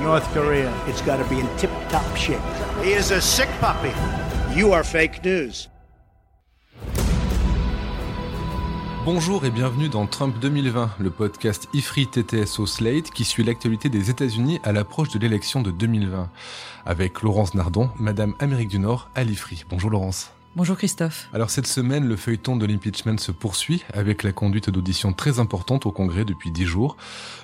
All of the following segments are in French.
North Korea. It's got to be in tip top shape. He is a sick puppy. You are fake news. Bonjour et bienvenue dans Trump 2020, le podcast IFRI TTSO Slate qui suit l'actualité des États-Unis à l'approche de l'élection de 2020. Avec Laurence Nardon, Madame Amérique du Nord à l'IFRI. Bonjour Laurence. Bonjour Christophe. Alors cette semaine, le feuilleton de l'impeachment se poursuit avec la conduite d'auditions très importantes au Congrès depuis dix jours.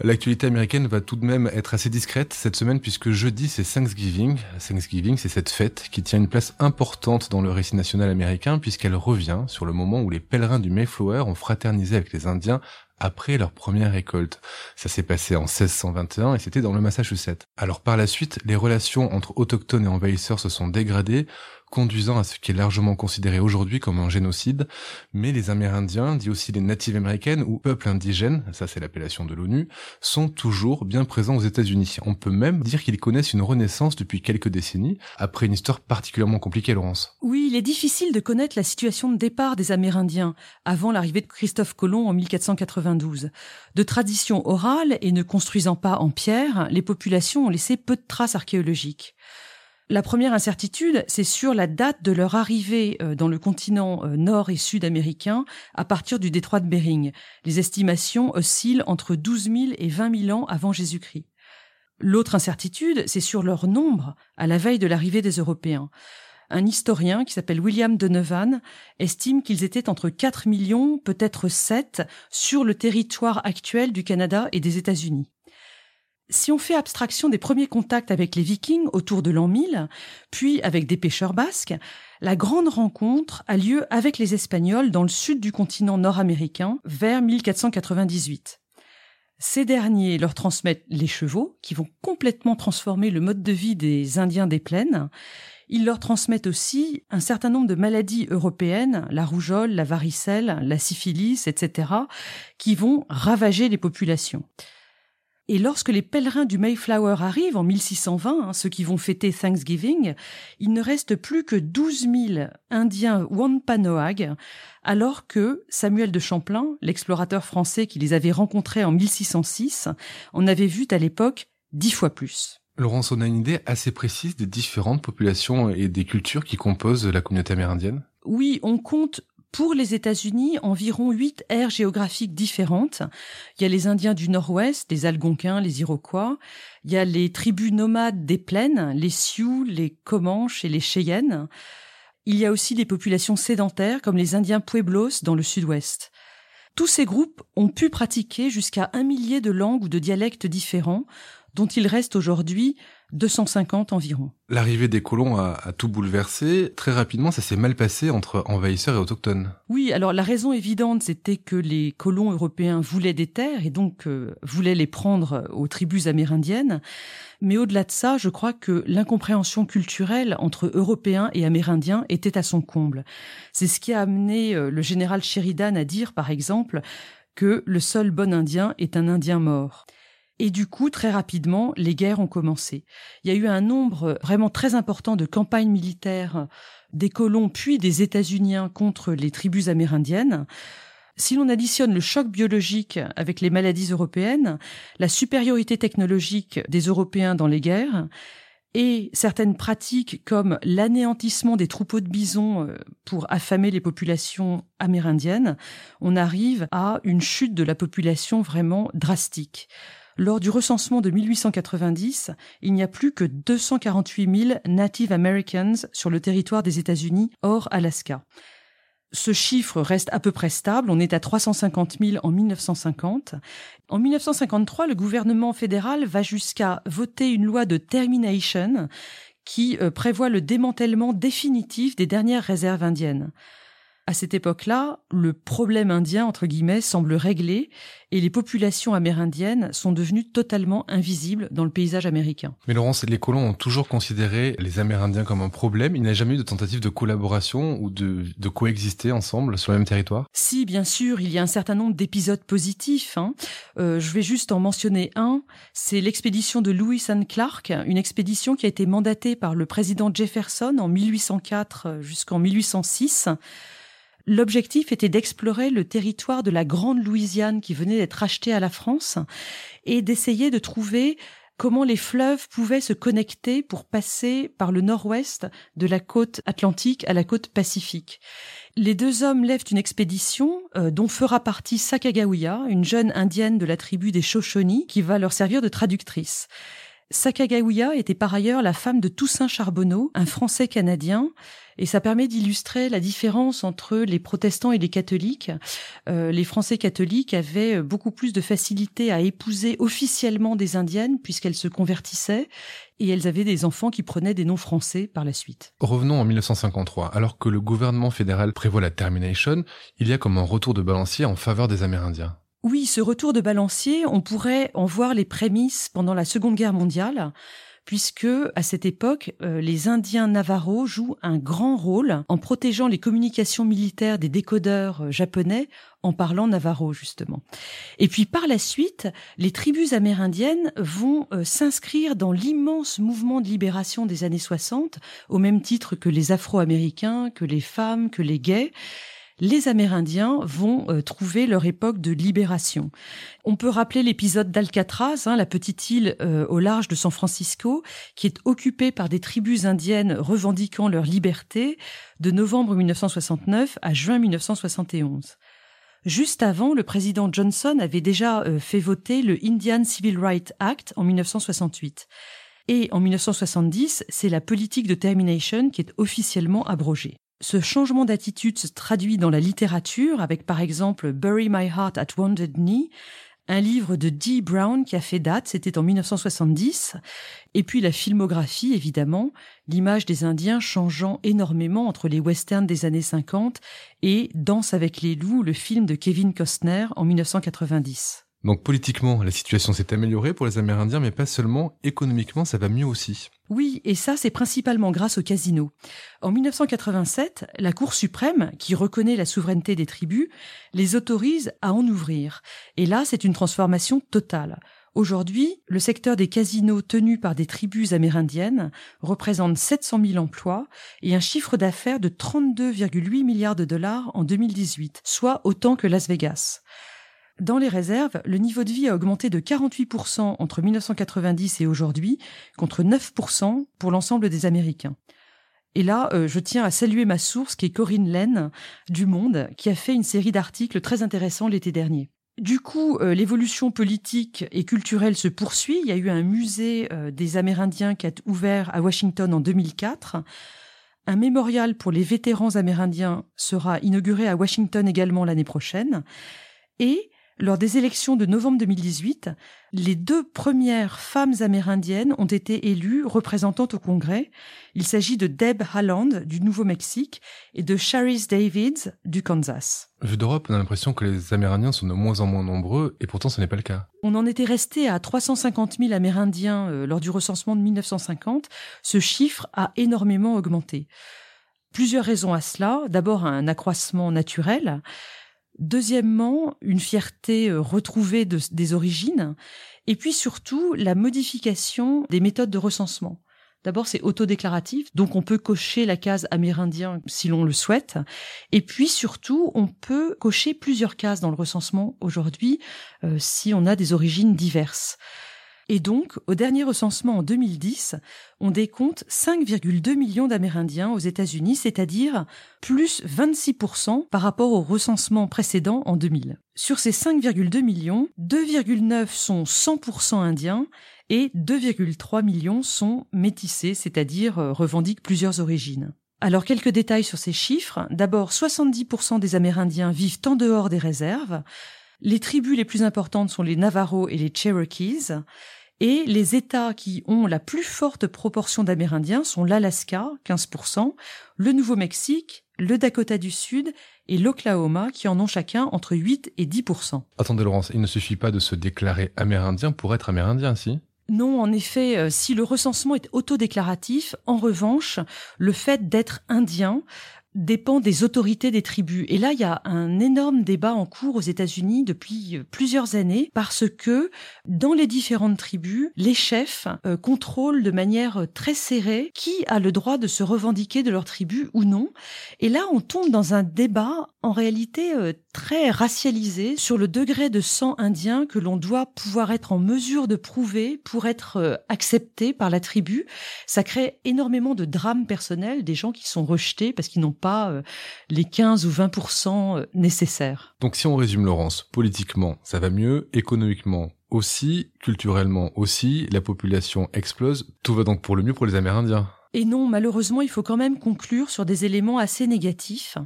L'actualité américaine va tout de même être assez discrète cette semaine puisque jeudi c'est Thanksgiving. Thanksgiving c'est cette fête qui tient une place importante dans le récit national américain puisqu'elle revient sur le moment où les pèlerins du Mayflower ont fraternisé avec les Indiens après leur première récolte. Ça s'est passé en 1621 et c'était dans le Massachusetts. Alors par la suite, les relations entre autochtones et envahisseurs se sont dégradées, conduisant à ce qui est largement considéré aujourd'hui comme un génocide, mais les Amérindiens, dit aussi les natives américaines ou peuples indigènes, ça c'est l'appellation de l'ONU, sont toujours bien présents aux États-Unis. On peut même dire qu'ils connaissent une renaissance depuis quelques décennies, après une histoire particulièrement compliquée, Laurence. Oui, il est difficile de connaître la situation de départ des Amérindiens avant l'arrivée de Christophe Colomb en 1492. De tradition orale et ne construisant pas en pierre, les populations ont laissé peu de traces archéologiques. La première incertitude, c'est sur la date de leur arrivée euh, dans le continent euh, nord et sud américain à partir du détroit de Bering. Les estimations oscillent entre 12 000 et 20 000 ans avant Jésus-Christ. L'autre incertitude, c'est sur leur nombre à la veille de l'arrivée des Européens. Un historien qui s'appelle William Donovan estime qu'ils étaient entre 4 millions, peut-être 7, sur le territoire actuel du Canada et des États-Unis. Si on fait abstraction des premiers contacts avec les Vikings autour de l'an 1000, puis avec des pêcheurs basques, la grande rencontre a lieu avec les Espagnols dans le sud du continent nord-américain vers 1498. Ces derniers leur transmettent les chevaux, qui vont complètement transformer le mode de vie des Indiens des plaines. Ils leur transmettent aussi un certain nombre de maladies européennes, la rougeole, la varicelle, la syphilis, etc., qui vont ravager les populations. Et lorsque les pèlerins du Mayflower arrivent en 1620, hein, ceux qui vont fêter Thanksgiving, il ne reste plus que 12 000 Indiens Wampanoag, alors que Samuel de Champlain, l'explorateur français qui les avait rencontrés en 1606, en avait vu à l'époque dix fois plus. Laurence, on a une idée assez précise des différentes populations et des cultures qui composent la communauté amérindienne? Oui, on compte pour les États-Unis, environ huit aires géographiques différentes. Il y a les Indiens du Nord-Ouest, les Algonquins, les Iroquois. Il y a les tribus nomades des plaines, les Sioux, les Comanches et les Cheyennes. Il y a aussi des populations sédentaires comme les Indiens Pueblos dans le Sud-Ouest. Tous ces groupes ont pu pratiquer jusqu'à un millier de langues ou de dialectes différents, dont il reste aujourd'hui 250 environ. L'arrivée des colons a, a, tout bouleversé. Très rapidement, ça s'est mal passé entre envahisseurs et autochtones. Oui, alors la raison évidente, c'était que les colons européens voulaient des terres et donc euh, voulaient les prendre aux tribus amérindiennes. Mais au-delà de ça, je crois que l'incompréhension culturelle entre Européens et Amérindiens était à son comble. C'est ce qui a amené euh, le général Sheridan à dire, par exemple, que le seul bon Indien est un Indien mort. Et du coup, très rapidement, les guerres ont commencé. Il y a eu un nombre vraiment très important de campagnes militaires des colons puis des États-Unis contre les tribus amérindiennes. Si l'on additionne le choc biologique avec les maladies européennes, la supériorité technologique des Européens dans les guerres, et certaines pratiques comme l'anéantissement des troupeaux de bisons pour affamer les populations amérindiennes, on arrive à une chute de la population vraiment drastique. Lors du recensement de 1890, il n'y a plus que 248 000 Native Americans sur le territoire des États-Unis hors Alaska. Ce chiffre reste à peu près stable, on est à 350 000 en 1950. En 1953, le gouvernement fédéral va jusqu'à voter une loi de termination qui prévoit le démantèlement définitif des dernières réserves indiennes. À cette époque-là, le problème indien, entre guillemets, semble réglé et les populations amérindiennes sont devenues totalement invisibles dans le paysage américain. Mais Laurence, les colons ont toujours considéré les Amérindiens comme un problème. Il n'y a jamais eu de tentative de collaboration ou de, de coexister ensemble sur le même territoire Si, bien sûr, il y a un certain nombre d'épisodes positifs. Hein. Euh, je vais juste en mentionner un. C'est l'expédition de Lewis and Clark, une expédition qui a été mandatée par le président Jefferson en 1804 jusqu'en 1806 L'objectif était d'explorer le territoire de la Grande Louisiane qui venait d'être acheté à la France et d'essayer de trouver comment les fleuves pouvaient se connecter pour passer par le nord-ouest de la côte atlantique à la côte pacifique. Les deux hommes lèvent une expédition euh, dont fera partie Sacagawea, une jeune indienne de la tribu des Shoshone, qui va leur servir de traductrice. Sacagawea était par ailleurs la femme de Toussaint Charbonneau, un Français canadien, et ça permet d'illustrer la différence entre les protestants et les catholiques. Euh, les Français catholiques avaient beaucoup plus de facilité à épouser officiellement des indiennes puisqu'elles se convertissaient et elles avaient des enfants qui prenaient des noms français par la suite. Revenons en 1953. Alors que le gouvernement fédéral prévoit la termination, il y a comme un retour de balancier en faveur des Amérindiens. Oui, ce retour de balancier, on pourrait en voir les prémices pendant la Seconde Guerre mondiale puisque à cette époque, euh, les Indiens Navarro jouent un grand rôle en protégeant les communications militaires des décodeurs euh, japonais en parlant navarro justement. Et puis par la suite, les tribus amérindiennes vont euh, s'inscrire dans l'immense mouvement de libération des années 60, au même titre que les Afro-Américains, que les femmes, que les gays les Amérindiens vont euh, trouver leur époque de libération. On peut rappeler l'épisode d'Alcatraz, hein, la petite île euh, au large de San Francisco, qui est occupée par des tribus indiennes revendiquant leur liberté de novembre 1969 à juin 1971. Juste avant, le président Johnson avait déjà euh, fait voter le Indian Civil Rights Act en 1968. Et en 1970, c'est la politique de termination qui est officiellement abrogée. Ce changement d'attitude se traduit dans la littérature avec par exemple Bury My Heart at Wounded Knee, un livre de Dee Brown qui a fait date, c'était en 1970, et puis la filmographie évidemment, l'image des Indiens changeant énormément entre les westerns des années 50 et Danse avec les loups, le film de Kevin Costner en 1990. Donc politiquement, la situation s'est améliorée pour les Amérindiens, mais pas seulement, économiquement, ça va mieux aussi. Oui, et ça, c'est principalement grâce au casino. En 1987, la Cour suprême, qui reconnaît la souveraineté des tribus, les autorise à en ouvrir. Et là, c'est une transformation totale. Aujourd'hui, le secteur des casinos tenus par des tribus amérindiennes représente 700 000 emplois et un chiffre d'affaires de 32,8 milliards de dollars en 2018, soit autant que Las Vegas. Dans les réserves, le niveau de vie a augmenté de 48% entre 1990 et aujourd'hui, contre 9% pour l'ensemble des Américains. Et là, euh, je tiens à saluer ma source qui est Corinne Laine du Monde, qui a fait une série d'articles très intéressants l'été dernier. Du coup, euh, l'évolution politique et culturelle se poursuit. Il y a eu un musée euh, des Amérindiens qui a ouvert à Washington en 2004. Un mémorial pour les vétérans amérindiens sera inauguré à Washington également l'année prochaine. Et lors des élections de novembre 2018, les deux premières femmes amérindiennes ont été élues représentantes au Congrès. Il s'agit de Deb Haaland du Nouveau-Mexique et de Charis Davids du Kansas. Vu d'Europe, on a l'impression que les Amérindiens sont de moins en moins nombreux et pourtant ce n'est pas le cas. On en était resté à 350 000 Amérindiens euh, lors du recensement de 1950. Ce chiffre a énormément augmenté. Plusieurs raisons à cela. D'abord un accroissement naturel. Deuxièmement, une fierté euh, retrouvée des origines. Et puis surtout, la modification des méthodes de recensement. D'abord, c'est autodéclaratif, donc on peut cocher la case amérindien si l'on le souhaite. Et puis surtout, on peut cocher plusieurs cases dans le recensement aujourd'hui euh, si on a des origines diverses. Et donc, au dernier recensement en 2010, on décompte 5,2 millions d'Amérindiens aux États-Unis, c'est-à-dire plus 26% par rapport au recensement précédent en 2000. Sur ces 5,2 millions, 2,9 sont 100% indiens et 2,3 millions sont métissés, c'est-à-dire euh, revendiquent plusieurs origines. Alors quelques détails sur ces chiffres. D'abord, 70% des Amérindiens vivent en dehors des réserves, les tribus les plus importantes sont les Navajo et les Cherokees. Et les États qui ont la plus forte proportion d'Amérindiens sont l'Alaska, 15%, le Nouveau-Mexique, le Dakota du Sud et l'Oklahoma qui en ont chacun entre 8 et 10% Attendez Laurence, il ne suffit pas de se déclarer amérindien pour être amérindien, si? Non, en effet, euh, si le recensement est autodéclaratif, en revanche, le fait d'être indien dépend des autorités des tribus. Et là, il y a un énorme débat en cours aux États-Unis depuis euh, plusieurs années parce que dans les différentes tribus, les chefs euh, contrôlent de manière très serrée qui a le droit de se revendiquer de leur tribu ou non. Et là, on tombe dans un débat en réalité euh, très racialisé sur le degré de sang indien que l'on doit pouvoir être en mesure de prouver pour être accepté par la tribu. Ça crée énormément de drames personnels, des gens qui sont rejetés parce qu'ils n'ont pas euh, les 15 ou 20% euh, nécessaires. Donc si on résume Laurence, politiquement ça va mieux, économiquement aussi, culturellement aussi, la population explose, tout va donc pour le mieux pour les Amérindiens. Et non, malheureusement, il faut quand même conclure sur des éléments assez négatifs,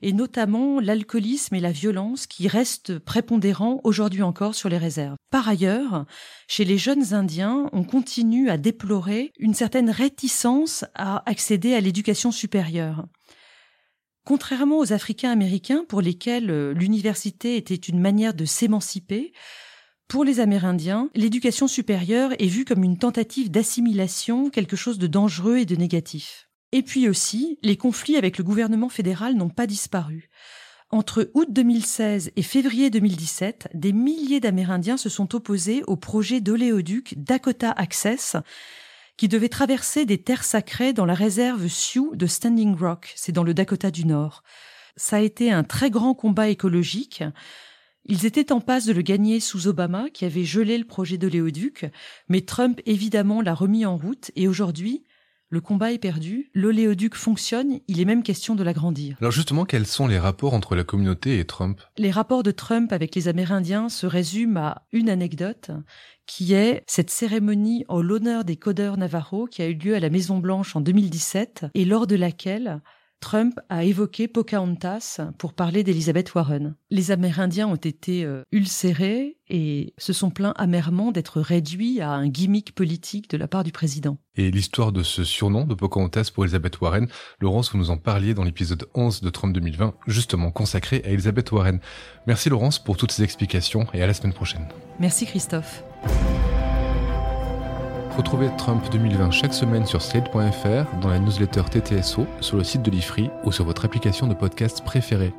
et notamment l'alcoolisme et la violence qui restent prépondérants aujourd'hui encore sur les réserves. Par ailleurs, chez les jeunes Indiens, on continue à déplorer une certaine réticence à accéder à l'éducation supérieure. Contrairement aux Africains américains pour lesquels euh, l'université était une manière de s'émanciper, pour les Amérindiens, l'éducation supérieure est vue comme une tentative d'assimilation, quelque chose de dangereux et de négatif. Et puis aussi, les conflits avec le gouvernement fédéral n'ont pas disparu. Entre août 2016 et février 2017, des milliers d'Amérindiens se sont opposés au projet d'oléoduc Dakota Access, qui devait traverser des terres sacrées dans la réserve Sioux de Standing Rock, c'est dans le Dakota du Nord. Ça a été un très grand combat écologique. Ils étaient en passe de le gagner sous Obama, qui avait gelé le projet de l'éoduc, mais Trump évidemment l'a remis en route, et aujourd'hui, le combat est perdu, l'oléoduc fonctionne, il est même question de l'agrandir. Alors justement, quels sont les rapports entre la communauté et Trump? Les rapports de Trump avec les Amérindiens se résument à une anecdote qui est cette cérémonie en l'honneur des codeurs Navarro qui a eu lieu à la Maison Blanche en 2017 et lors de laquelle Trump a évoqué Pocahontas pour parler d'Elizabeth Warren. Les Amérindiens ont été euh, ulcérés et se sont plaints amèrement d'être réduits à un gimmick politique de la part du président. Et l'histoire de ce surnom de Pocahontas pour Elizabeth Warren, Laurence, vous nous en parliez dans l'épisode 11 de Trump 2020, justement consacré à Elizabeth Warren. Merci Laurence pour toutes ces explications et à la semaine prochaine. Merci Christophe. Retrouvez Trump 2020 chaque semaine sur slate.fr, dans la newsletter TTSO, sur le site de l'IFRI ou sur votre application de podcast préférée.